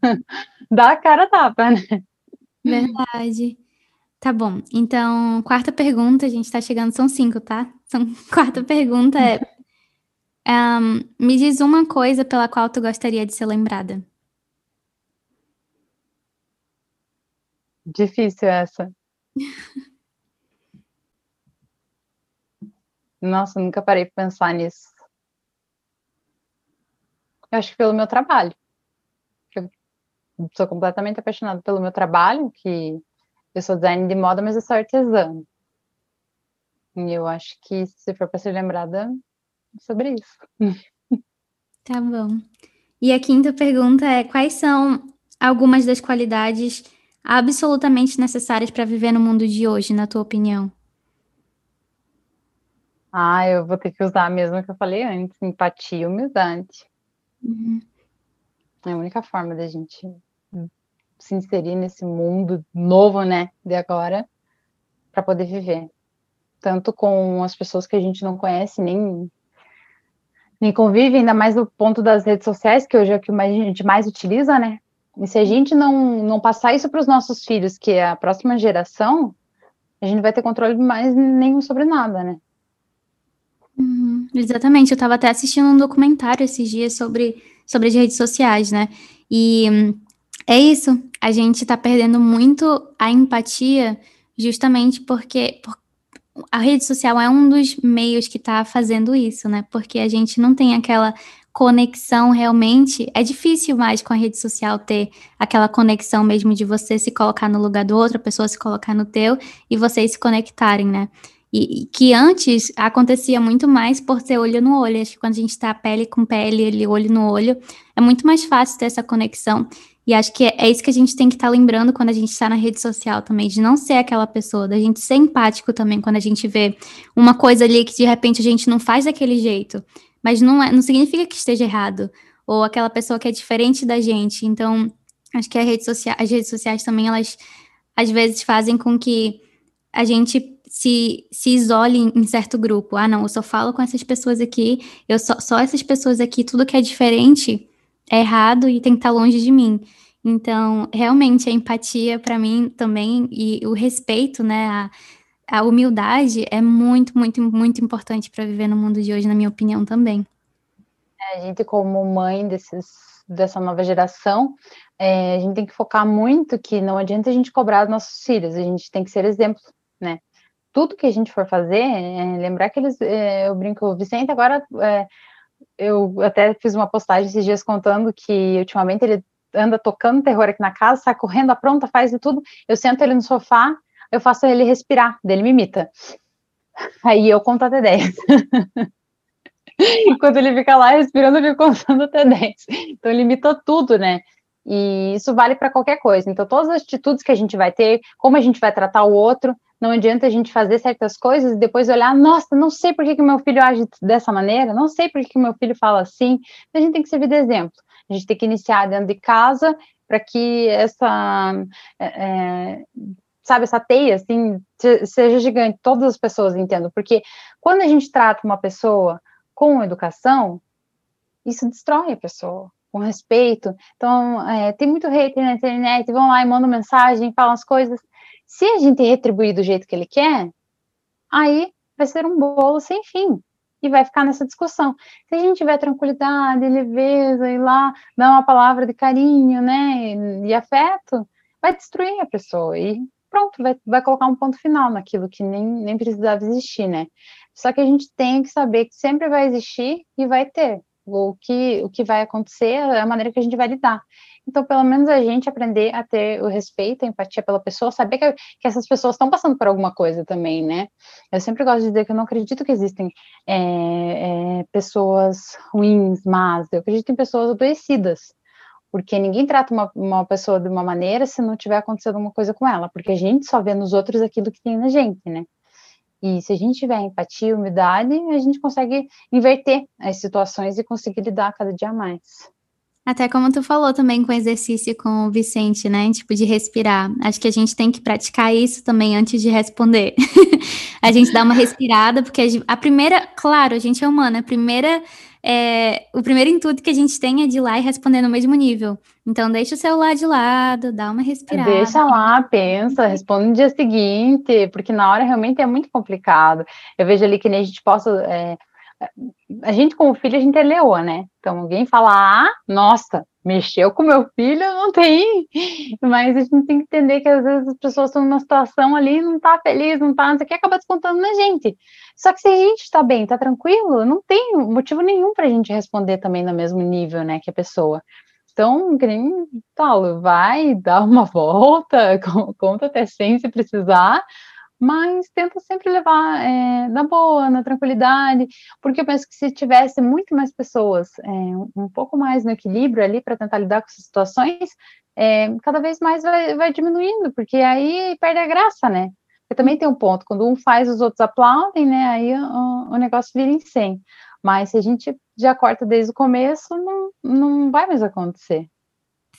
Dá a cara tapa, né? Verdade. Tá bom. Então, quarta pergunta, a gente tá chegando, são cinco, tá? São, quarta pergunta é: um, me diz uma coisa pela qual tu gostaria de ser lembrada. Difícil essa. Nossa, nunca parei para pensar nisso. Eu acho que pelo meu trabalho. Eu sou completamente apaixonada pelo meu trabalho, que eu sou designer de moda, mas eu sou artesã. E eu acho que se for para ser lembrada é sobre isso. Tá bom. E a quinta pergunta é: quais são algumas das qualidades absolutamente necessárias para viver no mundo de hoje, na tua opinião? Ah, eu vou ter que usar a mesma que eu falei antes, empatia e humildade. Uhum. É a única forma da gente se inserir nesse mundo novo, né, de agora, para poder viver. Tanto com as pessoas que a gente não conhece, nem, nem convive, ainda mais no ponto das redes sociais, que hoje é o que a gente mais utiliza, né? E se a gente não, não passar isso para os nossos filhos, que é a próxima geração, a gente não vai ter controle mais nenhum sobre nada, né? Uhum, exatamente. Eu estava até assistindo um documentário esses dias sobre, sobre as redes sociais, né? E é isso. A gente está perdendo muito a empatia justamente porque por, a rede social é um dos meios que está fazendo isso, né? Porque a gente não tem aquela conexão realmente. É difícil mais com a rede social ter aquela conexão mesmo de você se colocar no lugar do outro, a pessoa se colocar no teu e vocês se conectarem, né? E, e que antes acontecia muito mais por ter olho no olho. Acho que quando a gente está pele com pele, ele olho no olho, é muito mais fácil ter essa conexão. E E acho que é, é isso que a gente tem que estar tá lembrando quando a gente está na rede social também, de não ser aquela pessoa, da gente ser empático também quando a gente vê uma coisa ali que de repente a gente não faz daquele jeito. Mas não, é, não significa que esteja errado. Ou aquela pessoa que é diferente da gente. Então, acho que rede as redes sociais também, elas às vezes fazem com que a gente se, se isole em, em, certo grupo. Ah, não, eu só falo com essas pessoas aqui, eu só, só essas pessoas aqui, tudo que é diferente é errado e tem que estar longe de mim. Então, realmente, a empatia para mim também e o respeito, né, a, a humildade é muito, muito, muito importante para viver no mundo de hoje, na minha opinião também. É, a gente, como mãe desses, dessa nova geração, é, a gente tem que focar muito que não adianta a gente cobrar dos nossos filhos, a gente tem que ser exemplo, né? Tudo que a gente for fazer, é, lembrar que eles, é, eu brinco, o Vicente agora é, eu até fiz uma postagem esses dias contando que ultimamente ele anda tocando terror aqui na casa, sai correndo, apronta, faz de tudo. Eu sento ele no sofá, eu faço ele respirar, dele me imita. Aí eu conto até 10. Enquanto ele fica lá respirando, eu fico contando até 10. Então ele imita tudo, né? E isso vale para qualquer coisa. Então, todas as atitudes que a gente vai ter, como a gente vai tratar o outro, não adianta a gente fazer certas coisas e depois olhar, nossa, não sei por que, que meu filho age dessa maneira, não sei por que, que meu filho fala assim. A gente tem que servir de exemplo. A gente tem que iniciar dentro de casa para que essa, é, sabe, essa teia, assim, seja gigante, todas as pessoas entendam. Porque quando a gente trata uma pessoa com educação, isso destrói a pessoa com respeito. Então, é, tem muito hater na internet, vão lá e mandam mensagem, falam as coisas. Se a gente retribuir do jeito que ele quer, aí vai ser um bolo sem fim. E vai ficar nessa discussão. Se a gente tiver tranquilidade, leveza, e lá dar uma palavra de carinho, né, e afeto, vai destruir a pessoa. E pronto, vai, vai colocar um ponto final naquilo que nem, nem precisava existir, né? Só que a gente tem que saber que sempre vai existir e vai ter. O que, o que vai acontecer é a maneira que a gente vai lidar. Então, pelo menos a gente aprender a ter o respeito, a empatia pela pessoa, saber que, que essas pessoas estão passando por alguma coisa também, né? Eu sempre gosto de dizer que eu não acredito que existem é, é, pessoas ruins, más, eu acredito em pessoas adoecidas, porque ninguém trata uma, uma pessoa de uma maneira se não tiver acontecendo alguma coisa com ela, porque a gente só vê nos outros aquilo que tem na gente, né? E se a gente tiver empatia humildade, a gente consegue inverter as situações e conseguir lidar cada dia mais. Até como tu falou também com o exercício com o Vicente, né? Tipo, de respirar. Acho que a gente tem que praticar isso também antes de responder. a gente dá uma respirada, porque a primeira, claro, a gente é humana, a primeira. É, o primeiro intuito que a gente tem é de ir lá e responder no mesmo nível. Então, deixa o celular de lado, dá uma respirada. Deixa lá, pensa, responde no dia seguinte, porque na hora realmente é muito complicado. Eu vejo ali que nem a gente possa. É, a gente como filho, a gente é leoa, né? Então alguém fala, ah, nossa, mexeu com meu filho, não tem. Mas a gente tem que entender que às vezes as pessoas estão numa situação ali, não tá feliz, não tá, não sei o que, acaba descontando na gente. Só que se a gente está bem, tá tranquilo, não tem motivo nenhum para a gente responder também no mesmo nível, né, que a pessoa. Então, nem tal, vai, dá uma volta, conta até 100 se precisar, mas tenta sempre levar é, na boa, na tranquilidade, porque eu penso que se tivesse muito mais pessoas é, um pouco mais no equilíbrio ali para tentar lidar com essas situações, é, cada vez mais vai, vai, diminuindo, porque aí perde a graça, né? Porque também tem um ponto, quando um faz, os outros aplaudem, né? Aí o, o negócio vira em 100. Mas se a gente já corta desde o começo, não, não vai mais acontecer.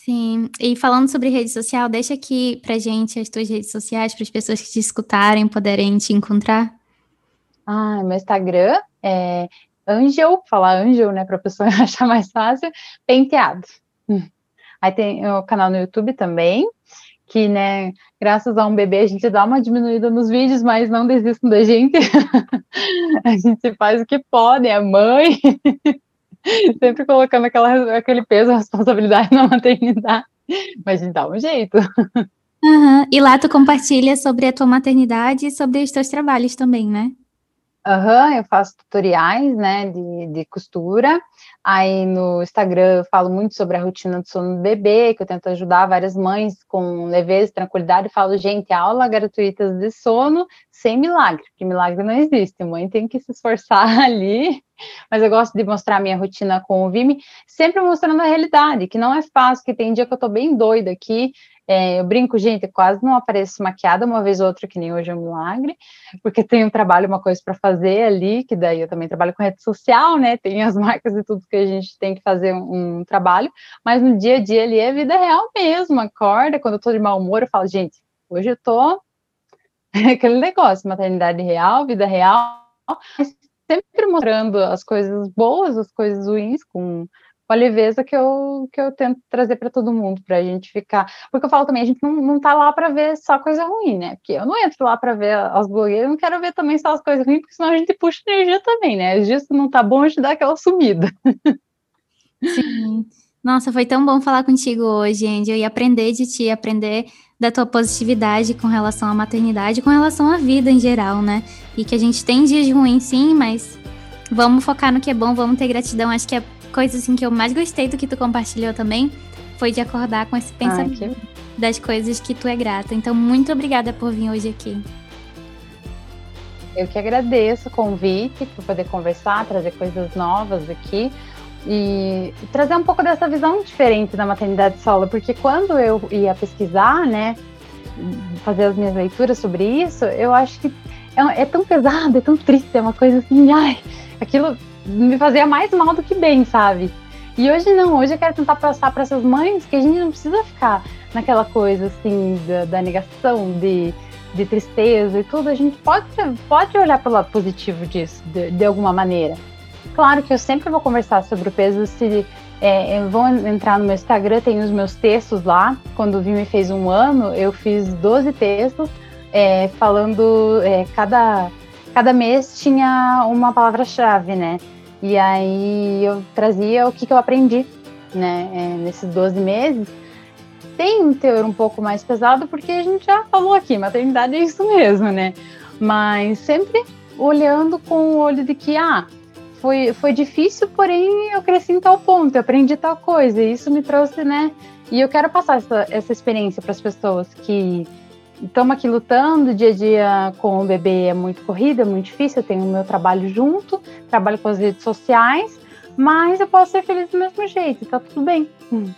Sim, e falando sobre rede social, deixa aqui pra gente as tuas redes sociais, para as pessoas que te escutarem poderem te encontrar. Ah, meu Instagram é Angel, falar Angel, né, para a pessoa achar mais fácil, penteado. Hum. Aí tem o canal no YouTube também, que, né, graças a um bebê a gente dá uma diminuída nos vídeos, mas não desistam da gente. a gente faz o que pode, é mãe. Sempre colocando aquela, aquele peso, a responsabilidade na maternidade. Mas a gente dá um jeito. Uhum. E lá tu compartilha sobre a tua maternidade e sobre os teus trabalhos também, né? Aham, uhum, eu faço tutoriais, né, de, de costura. Aí no Instagram eu falo muito sobre a rotina do sono do bebê, que eu tento ajudar várias mães com leveza e tranquilidade. Eu falo, gente, aula gratuita de sono sem milagre, porque milagre não existe. A mãe tem que se esforçar ali mas eu gosto de mostrar minha rotina com o Vime, sempre mostrando a realidade, que não é fácil, que tem dia que eu tô bem doida aqui, é, eu brinco, gente, quase não apareço maquiada, uma vez ou outra, que nem hoje é um milagre, porque tem um trabalho, uma coisa para fazer ali, que daí eu também trabalho com rede social, né? Tem as marcas e tudo que a gente tem que fazer um, um trabalho, mas no dia a dia ali é vida real mesmo. Acorda, quando eu tô de mau humor, eu falo, gente, hoje eu tô. Aquele negócio, maternidade real, vida real, sempre mostrando as coisas boas, as coisas ruins, com com a leveza que eu, que eu tento trazer para todo mundo, para a gente ficar. Porque eu falo também, a gente não, não tá lá para ver só coisa ruim, né? Porque eu não entro lá para ver as blogueiras, eu não quero ver também só as coisas ruins, porque senão a gente puxa energia também, né? Às vezes não tá bom, a gente dá aquela sumida. Sim. Nossa, foi tão bom falar contigo hoje, Angel, e aprender de ti, aprender da tua positividade com relação à maternidade, com relação à vida em geral, né? E que a gente tem dias ruins, sim, mas vamos focar no que é bom, vamos ter gratidão. Acho que é coisa assim que eu mais gostei do que tu compartilhou também foi de acordar com esse pensamento Ai, que... das coisas que tu é grata. Então, muito obrigada por vir hoje aqui. Eu que agradeço o convite por poder conversar, trazer coisas novas aqui e trazer um pouco dessa visão diferente da maternidade solo, porque quando eu ia pesquisar, né, fazer as minhas leituras sobre isso, eu acho que é, é tão pesado, é tão triste, é uma coisa assim, ai, aquilo me fazia mais mal do que bem, sabe? E hoje não, hoje eu quero tentar passar para essas mães que a gente não precisa ficar naquela coisa assim da, da negação, de, de tristeza e tudo. A gente pode, pode olhar pelo lado positivo disso, de, de alguma maneira. Claro que eu sempre vou conversar sobre o peso. Se é, vão entrar no meu Instagram, tem os meus textos lá. Quando o Vime fez um ano, eu fiz 12 textos é, falando. É, cada, cada mês tinha uma palavra-chave, né? E aí eu trazia o que, que eu aprendi, né, é, nesses 12 meses. Tem um teor um pouco mais pesado, porque a gente já falou aqui, maternidade é isso mesmo, né? Mas sempre olhando com o olho de que, ah, foi, foi difícil, porém eu cresci em tal ponto, eu aprendi tal coisa, e isso me trouxe, né? E eu quero passar essa, essa experiência para as pessoas que estamos aqui lutando, dia a dia com o bebê é muito corrido, é muito difícil, eu tenho o meu trabalho junto, trabalho com as redes sociais, mas eu posso ser feliz do mesmo jeito, tá tudo bem. Hum.